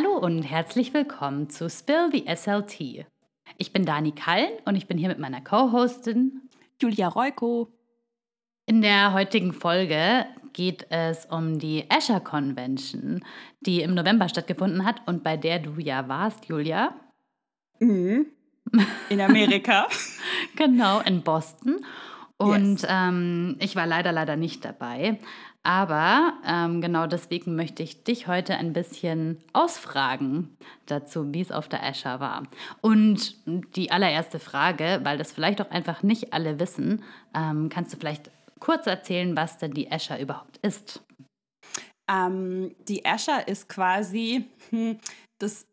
Hallo und herzlich willkommen zu Spill the SLT. Ich bin Dani Kallen und ich bin hier mit meiner Co-Hostin Julia Reuko. In der heutigen Folge geht es um die Escher Convention, die im November stattgefunden hat und bei der du ja warst, Julia. Mhm. In Amerika. genau, in Boston. Und yes. ähm, ich war leider, leider nicht dabei. Aber ähm, genau deswegen möchte ich dich heute ein bisschen ausfragen dazu, wie es auf der Escher war. Und die allererste Frage, weil das vielleicht auch einfach nicht alle wissen, ähm, kannst du vielleicht kurz erzählen, was denn die Escher überhaupt ist? Ähm, die Escher ist quasi hm, das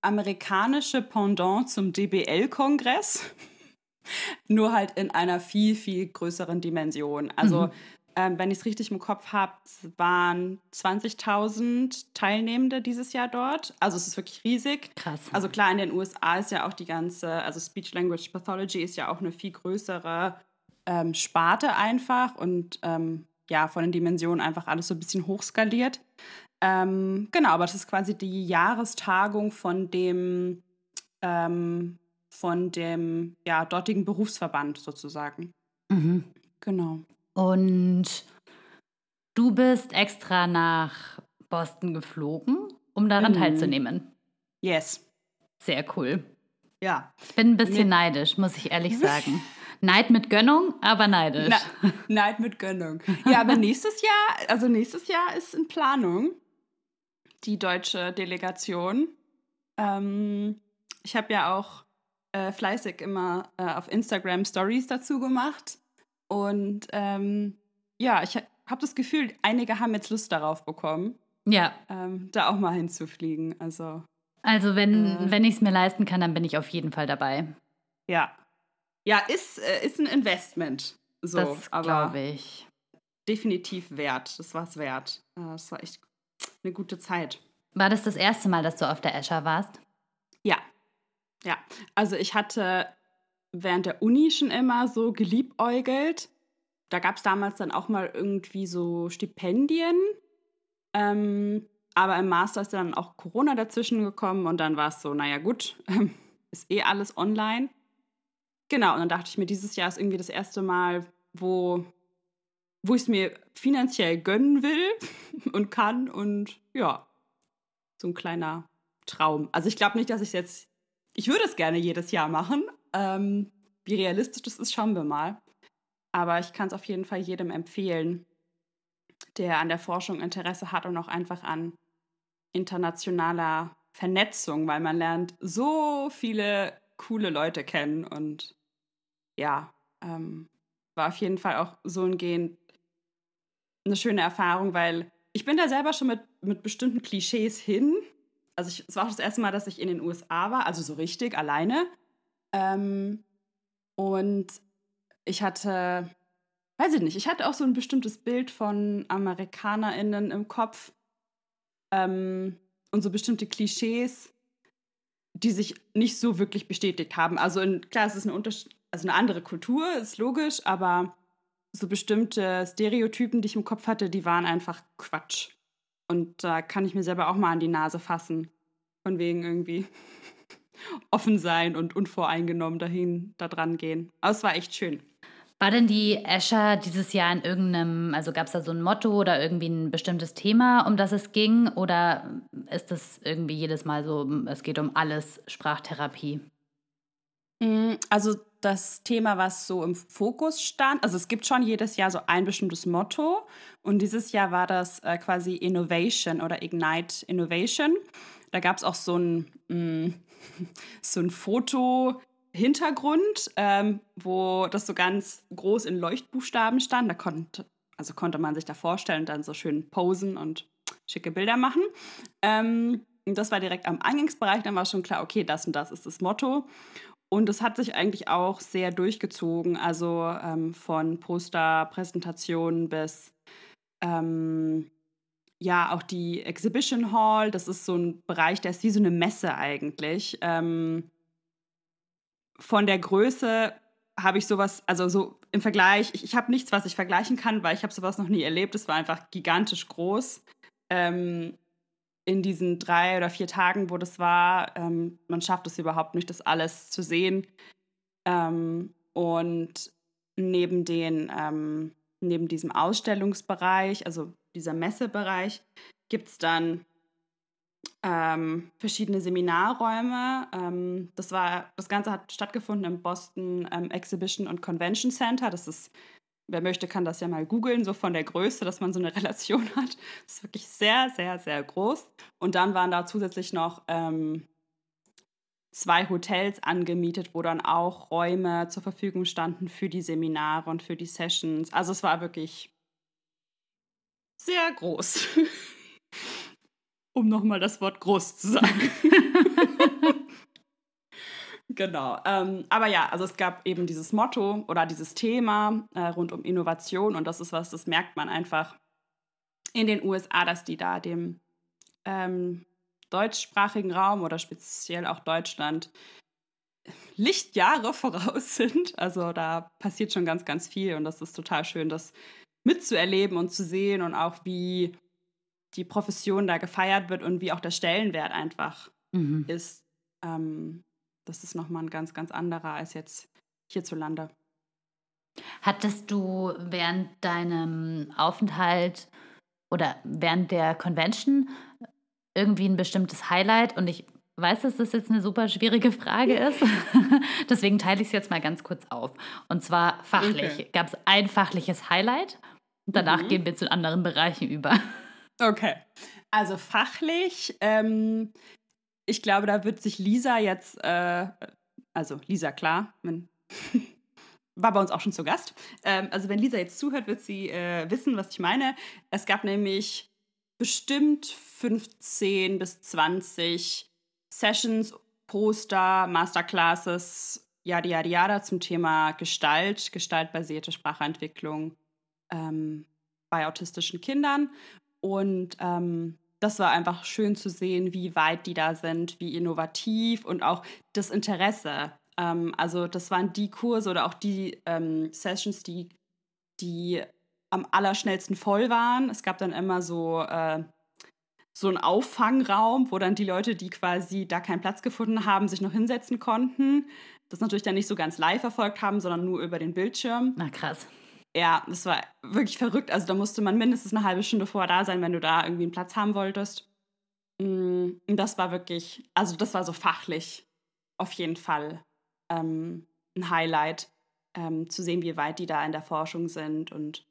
amerikanische Pendant zum DBL-Kongress, nur halt in einer viel, viel größeren Dimension. Also mhm ähm, wenn ich es richtig im Kopf habe, waren 20.000 Teilnehmende dieses Jahr dort. Also es ist wirklich riesig. Krass. Also klar, in den USA ist ja auch die ganze, also Speech Language Pathology ist ja auch eine viel größere ähm, Sparte einfach und ähm, ja, von den Dimensionen einfach alles so ein bisschen hochskaliert. Ähm, genau, aber das ist quasi die Jahrestagung von dem, ähm, von dem ja, dortigen Berufsverband sozusagen. Mhm. Genau. Und du bist extra nach Boston geflogen, um daran mhm. teilzunehmen. Yes. Sehr cool. Ja. Ich bin ein bisschen mit neidisch, muss ich ehrlich sagen. Neid mit Gönnung, aber neidisch. Na, Neid mit Gönnung. Ja, aber nächstes Jahr, also nächstes Jahr ist in Planung die deutsche Delegation. Ähm, ich habe ja auch äh, fleißig immer äh, auf Instagram Stories dazu gemacht. Und ähm, ja, ich habe das Gefühl, einige haben jetzt Lust darauf bekommen. Ja. Ähm, da auch mal hinzufliegen. Also, also wenn, äh, wenn ich es mir leisten kann, dann bin ich auf jeden Fall dabei. Ja. Ja, ist, äh, ist ein Investment. So, das glaube ich. Definitiv wert. Das war es wert. Äh, das war echt eine gute Zeit. War das das erste Mal, dass du auf der Escher warst? Ja. Ja. Also ich hatte während der Uni schon immer so geliebäugelt. Da gab es damals dann auch mal irgendwie so Stipendien. Ähm, aber im Master ist dann auch Corona dazwischen gekommen und dann war es so, naja gut, ist eh alles online. Genau, und dann dachte ich mir, dieses Jahr ist irgendwie das erste Mal, wo, wo ich es mir finanziell gönnen will und kann und ja, so ein kleiner Traum. Also ich glaube nicht, dass ich es jetzt, ich würde es gerne jedes Jahr machen, ähm, wie realistisch das ist, schauen wir mal. Aber ich kann es auf jeden Fall jedem empfehlen, der an der Forschung Interesse hat und auch einfach an internationaler Vernetzung, weil man lernt so viele coole Leute kennen und ja, ähm, war auf jeden Fall auch so umgehend eine schöne Erfahrung, weil ich bin da selber schon mit, mit bestimmten Klischees hin. Also ich, es war auch das erste Mal, dass ich in den USA war, also so richtig alleine. Ähm, und ich hatte, weiß ich nicht, ich hatte auch so ein bestimmtes Bild von AmerikanerInnen im Kopf ähm, und so bestimmte Klischees, die sich nicht so wirklich bestätigt haben. Also in, klar, es ist eine, also eine andere Kultur, ist logisch, aber so bestimmte Stereotypen, die ich im Kopf hatte, die waren einfach Quatsch. Und da kann ich mir selber auch mal an die Nase fassen. Von wegen irgendwie offen sein und unvoreingenommen dahin, da dran gehen. Aber es war echt schön. War denn die Escher dieses Jahr in irgendeinem, also gab es da so ein Motto oder irgendwie ein bestimmtes Thema, um das es ging? Oder ist das irgendwie jedes Mal so, es geht um alles Sprachtherapie? Mm, also das Thema, was so im Fokus stand, also es gibt schon jedes Jahr so ein bestimmtes Motto und dieses Jahr war das äh, quasi Innovation oder Ignite Innovation. Da gab es auch so ein, mh, mm, so ein Foto-Hintergrund, ähm, wo das so ganz groß in Leuchtbuchstaben stand. Da konnte, also konnte man sich da vorstellen, dann so schön posen und schicke Bilder machen. Ähm, das war direkt am Eingangsbereich, dann war schon klar, okay, das und das ist das Motto. Und es hat sich eigentlich auch sehr durchgezogen, also ähm, von Posterpräsentationen bis ähm, ja, auch die Exhibition Hall, das ist so ein Bereich, der ist wie so eine Messe eigentlich. Ähm, von der Größe habe ich sowas, also so im Vergleich, ich, ich habe nichts, was ich vergleichen kann, weil ich habe sowas noch nie erlebt. Es war einfach gigantisch groß. Ähm, in diesen drei oder vier Tagen, wo das war, ähm, man schafft es überhaupt nicht, das alles zu sehen. Ähm, und neben, den, ähm, neben diesem Ausstellungsbereich, also dieser Messebereich, gibt es dann ähm, verschiedene Seminarräume. Ähm, das, war, das Ganze hat stattgefunden im Boston ähm, Exhibition und Convention Center. Das ist, wer möchte, kann das ja mal googeln, so von der Größe, dass man so eine Relation hat. Das ist wirklich sehr, sehr, sehr groß. Und dann waren da zusätzlich noch ähm, zwei Hotels angemietet, wo dann auch Räume zur Verfügung standen für die Seminare und für die Sessions. Also es war wirklich sehr groß. um nochmal das Wort groß zu sagen. genau. Ähm, aber ja, also es gab eben dieses Motto oder dieses Thema äh, rund um Innovation und das ist was, das merkt man einfach in den USA, dass die da dem ähm, deutschsprachigen Raum oder speziell auch Deutschland Lichtjahre voraus sind. Also da passiert schon ganz, ganz viel und das ist total schön, das mitzuerleben und zu sehen und auch wie die Profession da gefeiert wird und wie auch der Stellenwert einfach mhm. ist. Ähm, das ist nochmal ein ganz, ganz anderer als jetzt hierzulande. Hattest du während deinem Aufenthalt oder während der Convention irgendwie ein bestimmtes Highlight? Und ich weiß, dass das jetzt eine super schwierige Frage ist. Deswegen teile ich es jetzt mal ganz kurz auf. Und zwar fachlich. Okay. Gab es ein fachliches Highlight? Danach mhm. gehen wir zu anderen Bereichen über. Okay. Also fachlich, ähm, ich glaube, da wird sich Lisa jetzt, äh, also Lisa, klar, war bei uns auch schon zu Gast. Ähm, also wenn Lisa jetzt zuhört, wird sie äh, wissen, was ich meine. Es gab nämlich bestimmt 15 bis 20 Sessions, Poster, Masterclasses, yada yada yada zum Thema Gestalt, gestaltbasierte Sprachentwicklung ähm, bei autistischen Kindern. Und ähm, das war einfach schön zu sehen, wie weit die da sind, wie innovativ und auch das Interesse. Ähm, also das waren die Kurse oder auch die ähm, Sessions, die, die am allerschnellsten voll waren. Es gab dann immer so, äh, so einen Auffangraum, wo dann die Leute, die quasi da keinen Platz gefunden haben, sich noch hinsetzen konnten. Das natürlich dann nicht so ganz live verfolgt haben, sondern nur über den Bildschirm. Na krass ja, das war wirklich verrückt. Also da musste man mindestens eine halbe Stunde vorher da sein, wenn du da irgendwie einen Platz haben wolltest. Mm, und das war wirklich, also das war so fachlich auf jeden Fall ähm, ein Highlight, ähm, zu sehen, wie weit die da in der Forschung sind und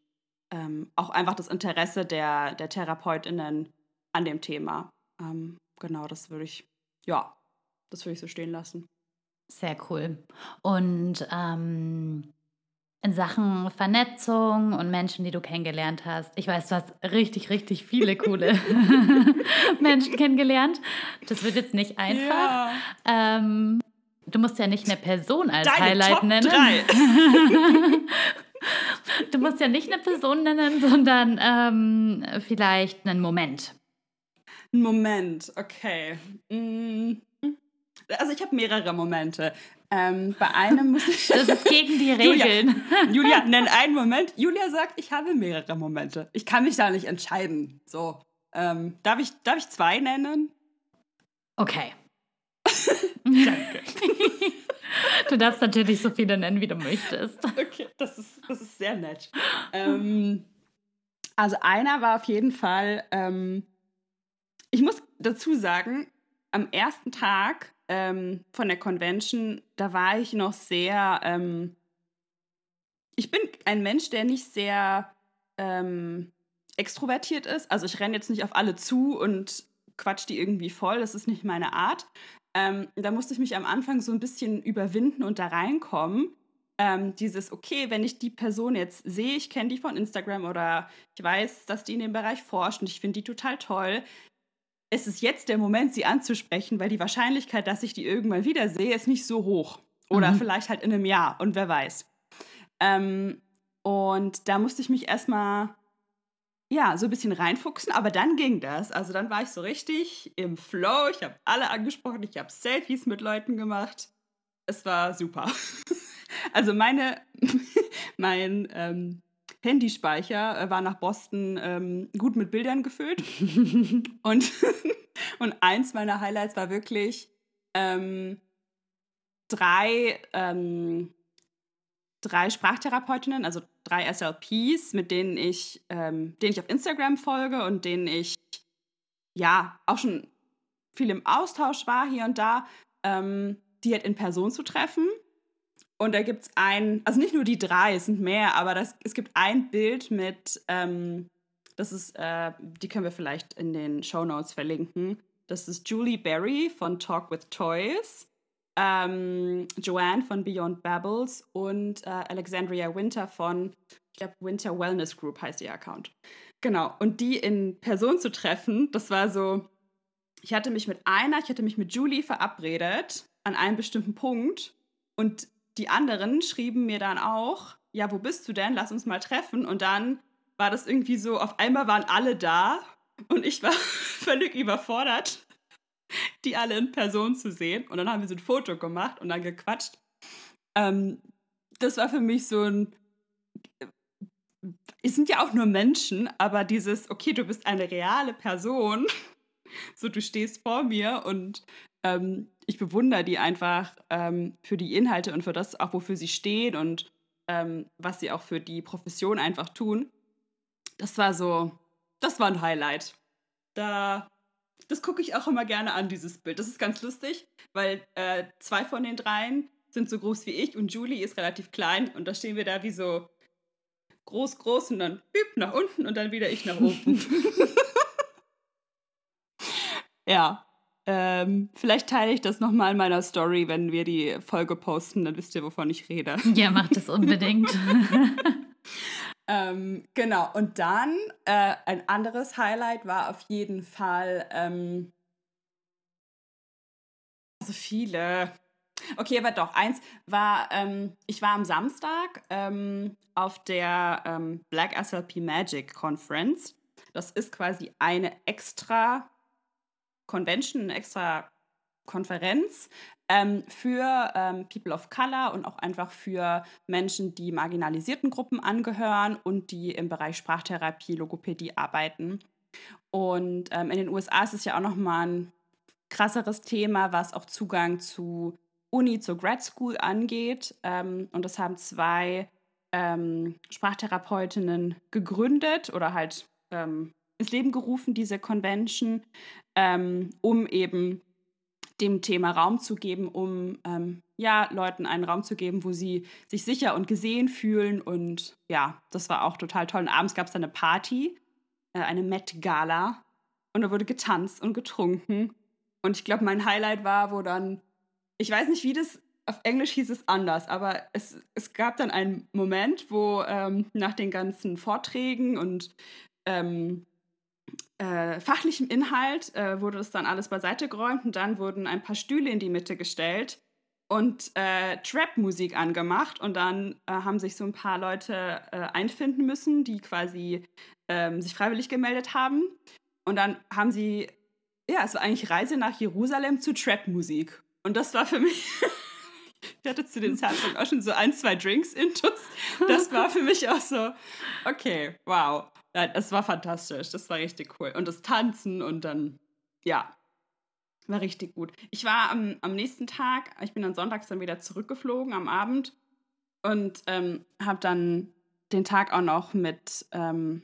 ähm, auch einfach das Interesse der, der TherapeutInnen an dem Thema. Ähm, genau, das würde ich, ja, das würde ich so stehen lassen. Sehr cool. Und ähm, in Sachen Vernetzung und Menschen, die du kennengelernt hast. Ich weiß, du hast richtig, richtig viele coole Menschen kennengelernt. Das wird jetzt nicht einfach. Ja. Ähm, du musst ja nicht eine Person als Deine Highlight Top nennen. Du musst ja nicht eine Person nennen, sondern ähm, vielleicht einen Moment. Ein Moment, okay. Mm. Also ich habe mehrere Momente. Ähm, bei einem muss ich. Das ist gegen die Regeln. Julia, Julia, nenn einen Moment. Julia sagt, ich habe mehrere Momente. Ich kann mich da nicht entscheiden. So. Ähm, darf, ich, darf ich zwei nennen? Okay. Danke. Du darfst natürlich so viele nennen, wie du möchtest. Okay, das ist, das ist sehr nett. Ähm, also einer war auf jeden Fall, ähm, ich muss dazu sagen, am ersten Tag ähm, von der Convention, da war ich noch sehr. Ähm, ich bin ein Mensch, der nicht sehr ähm, extrovertiert ist. Also ich renne jetzt nicht auf alle zu und quatsch die irgendwie voll. Das ist nicht meine Art. Ähm, da musste ich mich am Anfang so ein bisschen überwinden und da reinkommen. Ähm, dieses, okay, wenn ich die Person jetzt sehe, ich kenne die von Instagram oder ich weiß, dass die in dem Bereich forscht und ich finde die total toll, es ist jetzt der Moment, sie anzusprechen, weil die Wahrscheinlichkeit, dass ich die irgendwann wiedersehe, ist nicht so hoch. Oder mhm. vielleicht halt in einem Jahr und wer weiß. Ähm, und da musste ich mich erstmal ja, so ein bisschen reinfuchsen, aber dann ging das. Also dann war ich so richtig im Flow. Ich habe alle angesprochen, ich habe Selfies mit Leuten gemacht. Es war super. also meine, mein ähm, Handyspeicher äh, war nach Boston ähm, gut mit Bildern gefüllt. und, und eins meiner Highlights war wirklich ähm, drei, ähm, drei Sprachtherapeutinnen, also drei SLPs, mit denen ich, ähm, denen ich auf Instagram folge und denen ich ja auch schon viel im Austausch war hier und da, ähm, die halt in Person zu treffen. Und da gibt es ein, also nicht nur die drei, es sind mehr, aber das, es gibt ein Bild mit, ähm, das ist, äh, die können wir vielleicht in den Show Notes verlinken. Das ist Julie Berry von Talk with Toys, ähm, Joanne von Beyond Babbles und äh, Alexandria Winter von, ich glaube, Winter Wellness Group heißt ihr Account. Genau, und die in Person zu treffen, das war so, ich hatte mich mit einer, ich hatte mich mit Julie verabredet an einem bestimmten Punkt und die anderen schrieben mir dann auch, ja, wo bist du denn? Lass uns mal treffen. Und dann war das irgendwie so, auf einmal waren alle da und ich war völlig überfordert, die alle in Person zu sehen. Und dann haben wir so ein Foto gemacht und dann gequatscht. Ähm, das war für mich so ein. Es sind ja auch nur Menschen, aber dieses, okay, du bist eine reale Person, so du stehst vor mir und ähm, ich bewundere die einfach ähm, für die Inhalte und für das auch, wofür sie stehen und ähm, was sie auch für die Profession einfach tun. Das war so, das war ein Highlight. Da, das gucke ich auch immer gerne an, dieses Bild. Das ist ganz lustig, weil äh, zwei von den dreien sind so groß wie ich und Julie ist relativ klein und da stehen wir da wie so groß, groß und dann üb nach unten und dann wieder ich nach oben. ja, ähm, vielleicht teile ich das nochmal in meiner Story, wenn wir die Folge posten, dann wisst ihr, wovon ich rede. Ja, macht es unbedingt. ähm, genau, und dann äh, ein anderes Highlight war auf jeden Fall, ähm, also viele. Okay, aber doch, eins war, ähm, ich war am Samstag ähm, auf der ähm, Black SLP Magic Conference. Das ist quasi eine extra Convention, eine extra Konferenz ähm, für ähm, People of Color und auch einfach für Menschen, die marginalisierten Gruppen angehören und die im Bereich Sprachtherapie, Logopädie arbeiten. Und ähm, in den USA ist es ja auch nochmal ein krasseres Thema, was auch Zugang zu Uni, zur Grad School angeht. Ähm, und das haben zwei ähm, Sprachtherapeutinnen gegründet oder halt ähm, ins Leben gerufen, diese Convention, ähm, um eben dem Thema Raum zu geben, um ähm, ja, Leuten einen Raum zu geben, wo sie sich sicher und gesehen fühlen. Und ja, das war auch total toll. Und abends gab es dann eine Party, äh, eine Met-Gala. Und da wurde getanzt und getrunken. Und ich glaube, mein Highlight war, wo dann, ich weiß nicht, wie das, auf Englisch hieß es anders, aber es, es gab dann einen Moment, wo ähm, nach den ganzen Vorträgen und ähm, äh, fachlichem Inhalt äh, wurde das dann alles beiseite geräumt und dann wurden ein paar Stühle in die Mitte gestellt und äh, Trap-Musik angemacht und dann äh, haben sich so ein paar Leute äh, einfinden müssen, die quasi ähm, sich freiwillig gemeldet haben und dann haben sie, ja, es war eigentlich Reise nach Jerusalem zu Trap-Musik und das war für mich Ich hatte zu dem Zeitpunkt auch schon so ein, zwei Drinks intus. Das war für mich auch so, okay, wow. Nein, es war fantastisch. Das war richtig cool. Und das Tanzen und dann, ja, war richtig gut. Ich war am, am nächsten Tag, ich bin dann sonntags dann wieder zurückgeflogen am Abend und ähm, habe dann den Tag auch noch mit, ähm,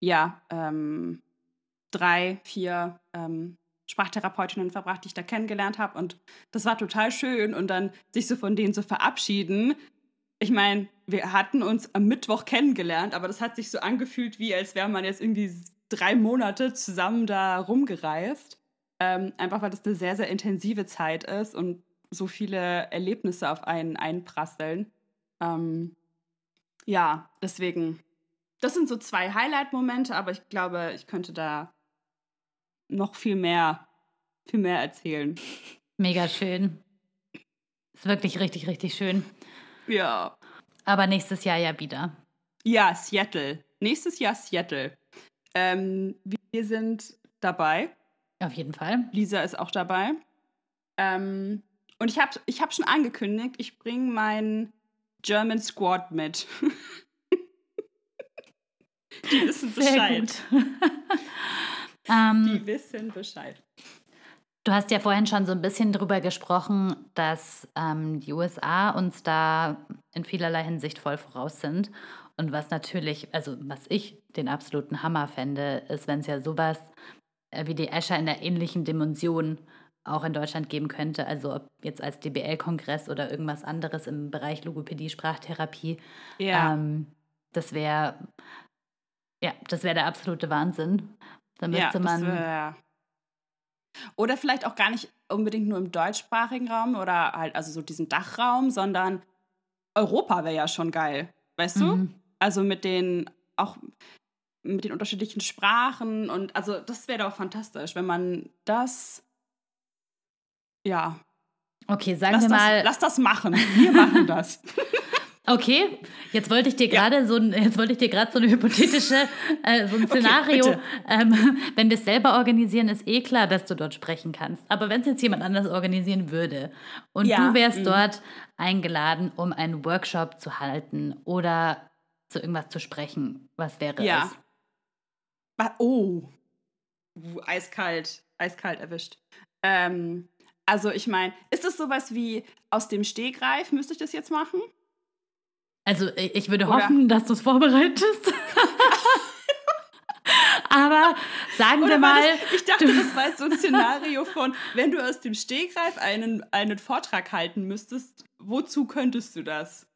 ja, ähm, drei, vier ähm, Sprachtherapeutinnen verbracht, die ich da kennengelernt habe. Und das war total schön. Und dann sich so von denen zu verabschieden, ich meine, wir hatten uns am Mittwoch kennengelernt, aber das hat sich so angefühlt, wie als wäre man jetzt irgendwie drei Monate zusammen da rumgereist. Ähm, einfach weil das eine sehr, sehr intensive Zeit ist und so viele Erlebnisse auf einen einprasseln. Ähm, ja, deswegen, das sind so zwei Highlight-Momente, aber ich glaube, ich könnte da noch viel mehr, viel mehr erzählen. Mega schön. Ist wirklich richtig, richtig schön. Ja. Aber nächstes Jahr ja wieder. Ja, Seattle. Nächstes Jahr Seattle. Ähm, wir sind dabei. Auf jeden Fall. Lisa ist auch dabei. Ähm, und ich habe ich hab schon angekündigt, ich bringe meinen German Squad mit. Die wissen Bescheid. ähm, Die wissen Bescheid. Du hast ja vorhin schon so ein bisschen drüber gesprochen, dass ähm, die USA uns da in vielerlei Hinsicht voll voraus sind. Und was natürlich, also was ich den absoluten Hammer fände, ist, wenn es ja sowas äh, wie die Escher in der ähnlichen Dimension auch in Deutschland geben könnte. Also ob jetzt als DBL-Kongress oder irgendwas anderes im Bereich Logopädie, Sprachtherapie. Ja. Ähm, das wäre, ja, das wäre der absolute Wahnsinn. Da ja, müsste das man. wär- Oder vielleicht auch gar nicht unbedingt nur im deutschsprachigen Raum oder halt also so diesen Dachraum, sondern Europa wäre ja schon geil. Weißt du? Mhm. Also mit den auch mit den unterschiedlichen Sprachen und also das wäre doch fantastisch, wenn man das ja, Okay, sagen lass wir das, mal. lass das machen. Wir machen das. Okay, jetzt wollte ich dir Ja. gerade so ein, jetzt wollte ich dir gerade so eine hypothetische, äh, so ein Szenario, bitte. ähm, wenn wir es selber organisieren, ist eh klar, dass du dort sprechen kannst. Aber wenn es jetzt jemand anders organisieren würde und Ja, du wärst mm. dort eingeladen, um einen Workshop zu halten oder zu irgendwas zu sprechen, was wäre Ja. es? Oh. Uh, eiskalt, eiskalt erwischt. Ähm, also ich meine, ist es sowas wie aus dem Stegreif, müsste ich das jetzt machen? Also ich würde Oder- hoffen, dass du es vorbereitest. Aber sagen wir Oder war mal, das, ich dachte, das war jetzt so ein Szenario von, wenn du aus dem Stegreif einen, einen Vortrag halten müsstest, wozu könntest du das?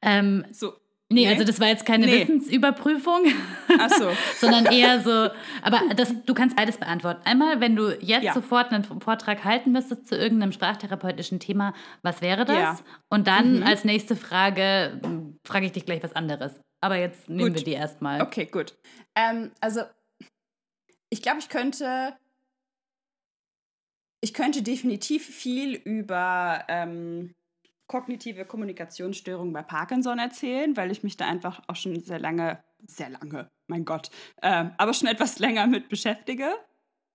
ähm, So, nee, Nee. also das war jetzt keine Nee. Wissensüberprüfung. ach so. sondern eher so, aber das, du kannst beides beantworten. Einmal, wenn du jetzt Ja. sofort einen Vortrag halten müsstest zu irgendeinem sprachtherapeutischen Thema, was wäre das? Ja. Und dann Mhm. als nächste Frage m, frage ich dich gleich was anderes. Aber jetzt nehmen Gut. wir die erstmal. Okay, gut. Ähm, also, ich glaube, ich könnte. Ich könnte definitiv viel über ähm, kognitive Kommunikationsstörungen bei Parkinson erzählen, weil ich mich da einfach auch schon sehr lange, sehr lange, mein Gott, ähm, aber schon etwas länger mit beschäftige.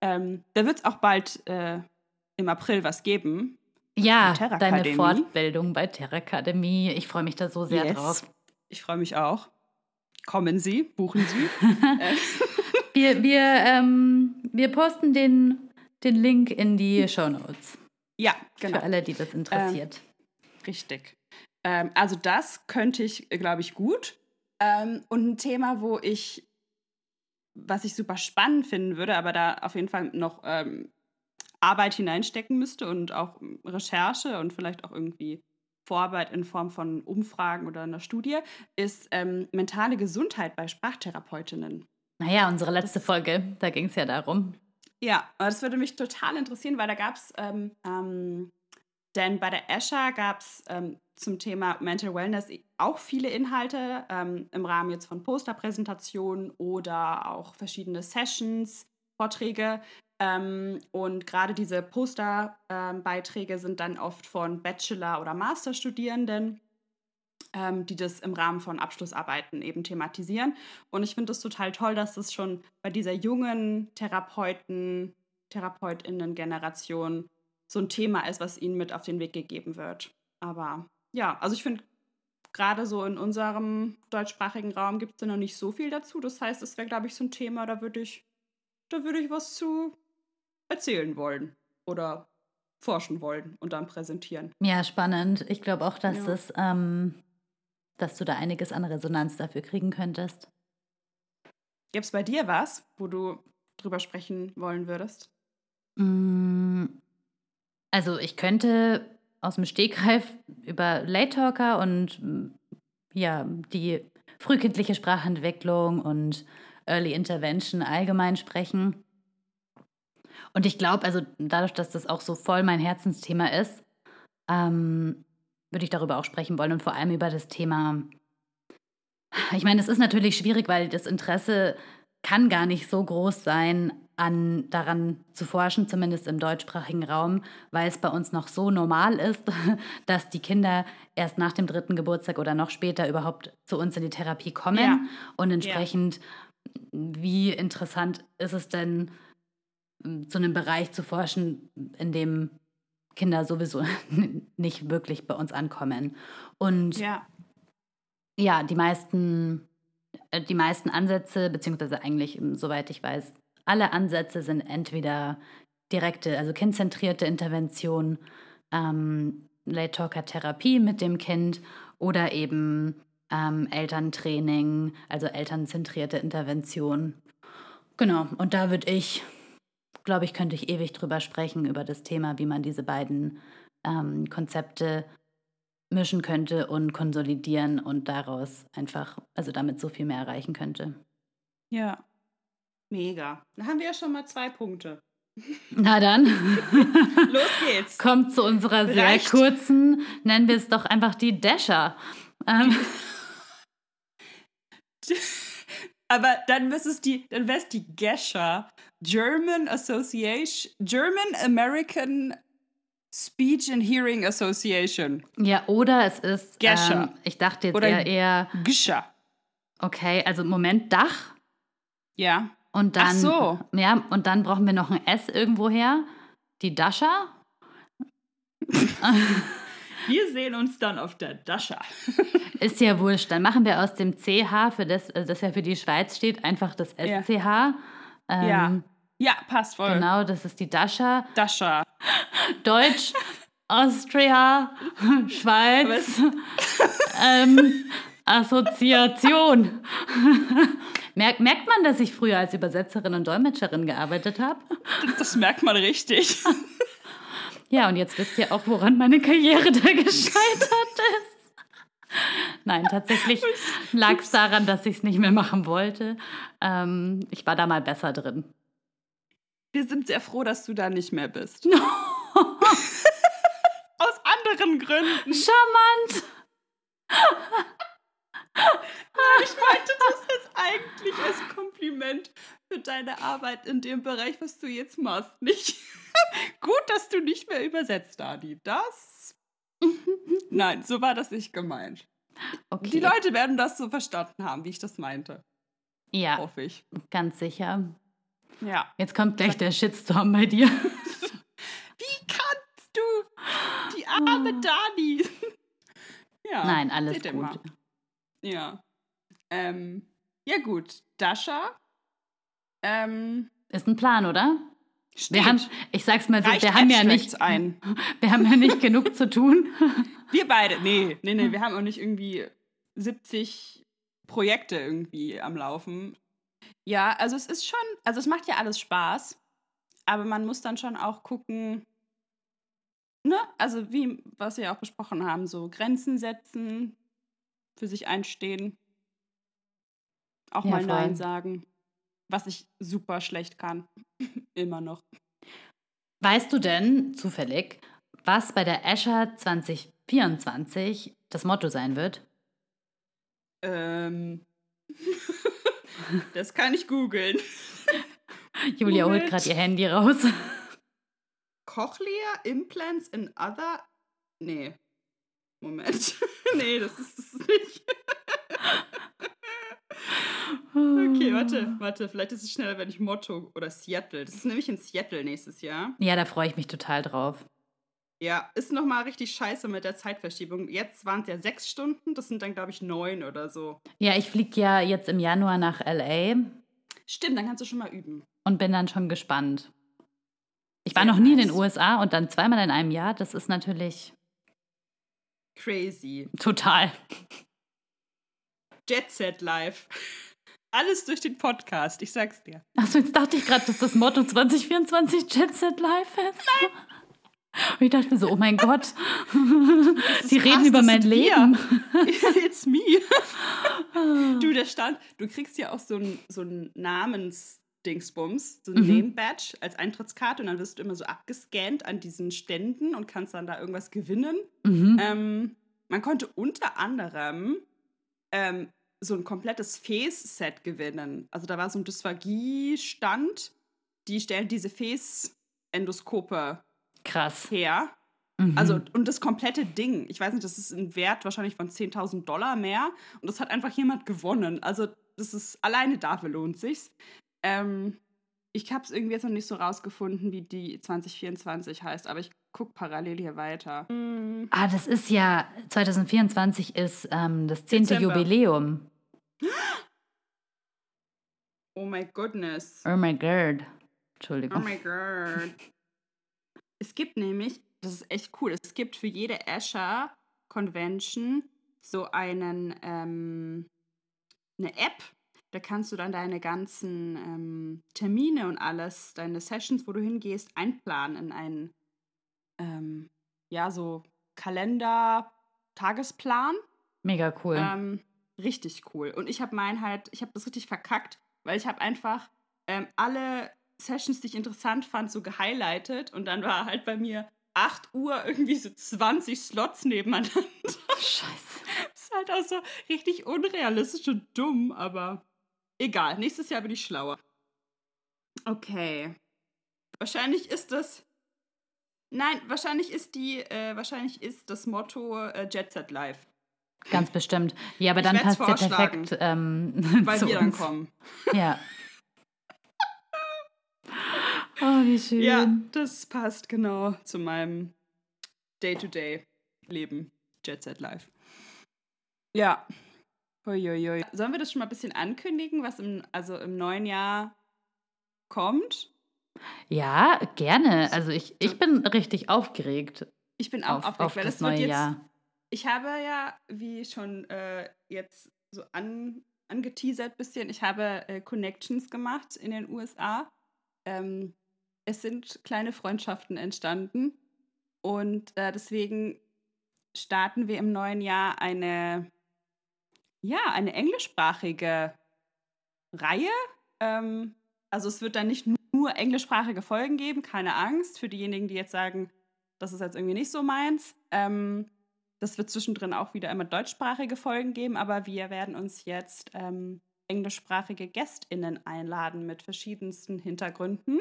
Ähm, da wird es auch bald äh, im April was geben. Ja, deine. Fortbildung bei Terra Akademie. Ich freue mich da so sehr Yes. drauf. Ich freue mich auch. Kommen Sie, buchen Sie. äh, Wir, wir, ähm, wir posten den, den Link in die Show Notes. ja, genau. Für alle, die das interessiert. Richtig. Ähm, also das könnte ich, glaube ich, gut. Ähm, und ein Thema, wo ich, was ich super spannend finden würde, aber da auf jeden Fall noch ähm, Arbeit hineinstecken müsste und auch ähm, Recherche und vielleicht auch irgendwie Vorarbeit in Form von Umfragen oder einer Studie, ist ähm, mentale Gesundheit bei Sprachtherapeutinnen. naja, unsere letzte Folge, da ging es ja darum. Ja, das würde mich total interessieren, weil da gab es, ähm, ähm, denn bei der Escher gab es ähm, zum Thema Mental Wellness auch viele Inhalte ähm, im Rahmen jetzt von Posterpräsentationen oder auch verschiedene Sessions, Vorträge. Ähm, und gerade diese Posterbeiträge sind dann oft von Bachelor- oder Masterstudierenden, ähm, die das im Rahmen von Abschlussarbeiten eben thematisieren. Und ich finde es total toll, dass das schon bei dieser jungen Therapeuten, Therapeutinnen-Generation so ein Thema ist, was ihnen mit auf den Weg gegeben wird. Aber ja, also ich finde, gerade so in unserem deutschsprachigen Raum gibt es da noch nicht so viel dazu. Das heißt, es wäre, glaube ich, so ein Thema, da würde ich, da würde ich was zu erzählen wollen oder forschen wollen und dann präsentieren. Ja, spannend. Ich glaube auch, dass Ja. es, ähm, dass du da einiges an Resonanz dafür kriegen könntest. Gibt es bei dir was, wo du drüber sprechen wollen würdest? Mm, Also ich könnte aus dem Stegreif über Late Talker und mm, ja, die frühkindliche Sprachentwicklung und Early Intervention allgemein sprechen. Und ich glaube, also dadurch, dass das auch so voll mein Herzensthema ist, ähm, würde ich darüber auch sprechen wollen und vor allem über das Thema. Ich meine, es ist natürlich schwierig, weil das Interesse kann gar nicht so groß sein, an daran zu forschen, zumindest im deutschsprachigen Raum, weil es bei uns noch so normal ist, dass die Kinder erst nach dem dritten Geburtstag oder noch später überhaupt zu uns in die Therapie kommen. Ja. Und entsprechend, wie interessant ist es denn, zu einem Bereich zu forschen, in dem Kinder sowieso nicht wirklich bei uns ankommen. Und Ja. ja, die meisten, äh, die meisten Ansätze, beziehungsweise eigentlich, soweit ich weiß, alle Ansätze sind entweder direkte, also kindzentrierte Intervention, ähm, Late Talker Therapie mit dem Kind oder eben ähm, Elterntraining, also elternzentrierte Intervention. Genau, und da würde ich, glaube ich, könnte ich ewig drüber sprechen, über das Thema, wie man diese beiden ähm, Konzepte mischen könnte und konsolidieren und daraus einfach, also damit so viel mehr erreichen könnte. Ja, mega. Da haben wir ja schon mal zwei Punkte. Na dann. Los geht's. Kommt zu unserer sehr Reicht. kurzen, nennen wir es doch einfach die Dasher. Ähm. Aber dann wäre es die, dann wäre es die Gescher. German Association, German American Speech and Hearing Association. Ja, oder es ist. Gescher. Ähm, ich dachte jetzt oder eher. eher Gescher. Okay, also Moment, Dach. Ja. Und dann. Ach so. Ja, und dann brauchen wir noch ein S irgendwoher. Die Dasha. wir sehen uns dann auf der Dasha. Ist ja wurscht. Dann machen wir aus dem CH, für das, also das ja für die Schweiz steht, einfach das SCH. Ja. Ähm, ja. Ja, passt voll. Genau, das ist die Dasha. Dasha. Deutsch, Austria, Schweiz, ähm, Assoziation. Merkt, merkt man, dass ich früher als Übersetzerin und Dolmetscherin gearbeitet habe? Das merkt man richtig. Ja, und jetzt wisst ihr auch, woran meine Karriere da gescheitert ist. Nein, tatsächlich lag es daran, dass ich es nicht mehr machen wollte. Ähm, ich war da mal besser drin. Wir sind sehr froh, dass du da nicht mehr bist. Aus anderen Gründen. Charmant. ich meinte das jetzt eigentlich als Kompliment für deine Arbeit in dem Bereich, was du jetzt machst. Nicht gut, dass du nicht mehr übersetzt, Dani. Das. Nein, so war das nicht gemeint. Okay. Die Leute werden das so verstanden haben, wie ich das meinte. Ja. Hoffe ich. Ganz sicher. Ja. Jetzt kommt gleich der Shitstorm bei dir. Wie kannst du? Die arme oh. Dani. ja. Nein, alles gut. Mal. Ja. Ähm, ja, gut. Dasha. Ähm, Ist ein Plan, oder? Steht. Wir haben, ich sag's mal so, wir haben ja nicht, ein. wir haben ja nicht genug zu tun. Wir beide, nee, nee, nee, wir haben auch nicht irgendwie 70 Projekte irgendwie am Laufen. Ja, also es ist schon, also es macht ja alles Spaß, aber man muss dann schon auch gucken, ne, also wie, was wir ja auch besprochen haben, so Grenzen setzen, für sich einstehen, auch ja, mal voll. Nein sagen, was ich super schlecht kann, immer noch. Weißt du denn zufällig, was bei der Escher 2024 das Motto sein wird? Ähm. Das kann ich googeln. Julia holt gerade ihr Handy raus. Cochlear Implants in other. Nee. Moment. nee, das ist es nicht. Okay, warte, warte. Vielleicht ist es schneller, wenn ich Motto oder Seattle. Das ist nämlich in Seattle nächstes Jahr. Ja, da freue ich mich total drauf. Ja, ist nochmal richtig scheiße mit der Zeitverschiebung. Jetzt waren es ja sechs Stunden, das sind dann, glaube ich, neun oder so. Ja, ich fliege ja jetzt im Januar nach LA. Stimmt, dann kannst du schon mal üben. Und bin dann schon gespannt. Ich Sehr war noch nie nice. in den USA und dann zweimal in einem Jahr. Das ist natürlich. Crazy. Total. Jet Set Live. Alles durch den Podcast, ich sag's dir. Achso, jetzt dachte ich gerade, dass das Motto 2024 Jet Set Live ist. Nein. Und ich dachte mir so, oh mein Gott, sie reden über mein Leben. It's me. du, der stand, du kriegst ja auch so ein, so ein Namensdingsbums, so ein mhm. Name-Badge als Eintrittskarte und dann wirst du immer so abgescannt an diesen Ständen und kannst dann da irgendwas gewinnen. Mhm. Ähm, man konnte unter anderem ähm, so ein komplettes Face-Set gewinnen. Also da war so ein Dysphagie-Stand, die stellen diese Face-Endoskope Krass. her. Mhm. Also, und das komplette Ding, ich weiß nicht, das ist ein Wert wahrscheinlich von 10.000 Dollar mehr. Und das hat einfach jemand gewonnen. Also, das ist alleine dafür lohnt sich's. Ähm, ich habe es irgendwie jetzt noch nicht so rausgefunden, wie die 2024 heißt, aber ich gucke parallel hier weiter. Mhm. Ah, das ist ja, 2024 ist ähm, das zehnte Jubiläum. Oh my goodness. Oh my god. Oh Entschuldigung. my god. Es gibt nämlich, das ist echt cool, es gibt für jede Escher Convention so einen, ähm, eine App. Da kannst du dann deine ganzen ähm, Termine und alles, deine Sessions, wo du hingehst, einplanen in einen, ähm, ja, so Kalender, Tagesplan. Mega cool. Ähm, richtig cool. Und ich habe meinen halt, ich habe das richtig verkackt, weil ich habe einfach ähm, alle Sessions, die ich interessant fand, so gehighlightet und dann war halt bei mir 8 Uhr irgendwie so 20 Slots nebeneinander. Scheiße. Das ist halt auch so richtig unrealistisch und dumm, aber egal. Nächstes Jahr bin ich schlauer. Okay. Wahrscheinlich ist das. Nein, wahrscheinlich ist die, äh, wahrscheinlich ist das Motto äh, Jet Set Live. Ganz bestimmt. Ja, aber Ich dann passt ja perfekt ähm, Weil wir dann uns. kommen. Ja. Oh, wie schön. Ja, das passt genau zu meinem Day-to-Day-Leben. Jet Set Live. Ja. Uiuiui. Sollen wir das schon mal ein bisschen ankündigen, was im, also im neuen Jahr kommt? Ja, gerne. Also ich, ich bin richtig aufgeregt Ich bin auch auf, aufgeregt, auf weil das das wird neue jetzt. Jahr. Ich habe ja, wie schon äh, jetzt so an, angeteasert bisschen, ich habe äh, Connections gemacht in den USA. Ähm, es sind kleine Freundschaften entstanden und äh, deswegen starten wir im neuen Jahr eine, ja, eine englischsprachige Reihe. Ähm, also es wird dann nicht nur englischsprachige Folgen geben, keine Angst für diejenigen, die jetzt sagen, das ist jetzt irgendwie nicht so meins. Ähm, das wird zwischendrin auch wieder immer deutschsprachige Folgen geben, aber wir werden uns jetzt ähm, englischsprachige GästInnen einladen mit verschiedensten Hintergründen.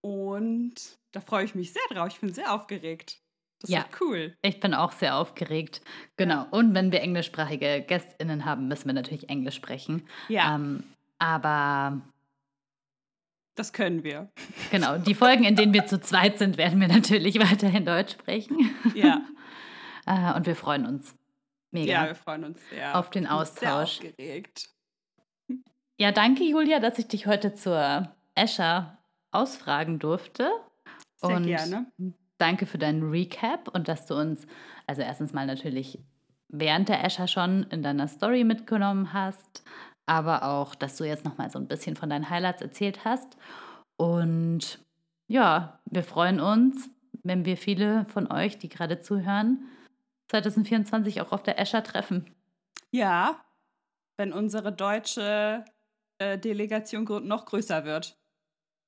Und da freue ich mich sehr drauf. Ich bin sehr aufgeregt. Das Ja. wird cool. Ich bin auch sehr aufgeregt. Genau. Und wenn wir englischsprachige GästInnen haben, müssen wir natürlich Englisch sprechen. Ja, Ähm, aber das können wir. genau, die Folgen, in denen wir zu zweit sind, werden wir natürlich weiterhin Deutsch sprechen. Ja, Äh, und wir freuen uns. Mega. ja wir freuen uns sehr. Auf den bin Sehr Austausch. aufgeregt. Ja, danke, Julia, dass ich dich heute zur Escher ausfragen durfte. Sehr und gerne. danke für deinen Recap und dass du uns, also erstens mal natürlich während der Escher schon in deiner Story mitgenommen hast, aber auch, dass du jetzt nochmal so ein bisschen von deinen Highlights erzählt hast. Und ja, wir freuen uns, wenn wir viele von euch, die gerade zuhören, 2024 auch auf der Escher treffen. Ja, wenn unsere deutsche äh, Delegation noch größer wird.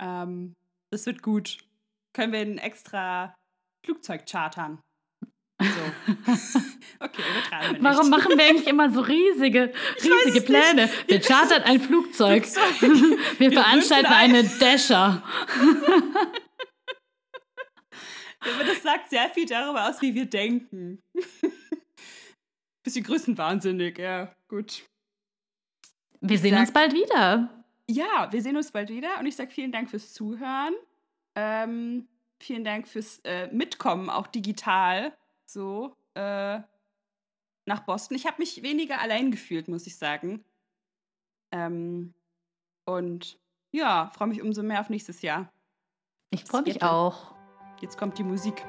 Ähm, das wird gut. Können wir ein extra Flugzeug chartern. So. okay, übertreiben wir nicht. Warum machen wir eigentlich immer so riesige, riesige es Pläne? Wir chartern ein Flugzeug. Flugzeug. Wir Wir veranstalten eine Dasher. Aber das sagt sehr viel darüber aus, wie wir denken. Bisschen größenwahnsinnig, ja, gut. Wir Ich sehen uns sag- bald wieder. Ja, wir sehen uns bald wieder und ich sage vielen Dank fürs Zuhören. Ähm, vielen Dank fürs äh, Mitkommen, auch digital, so äh, nach Boston. Ich habe mich weniger allein gefühlt, muss ich sagen. Ähm, und ja, freue mich umso mehr auf nächstes Jahr. Ich freue mich auch. Jetzt kommt die Musik.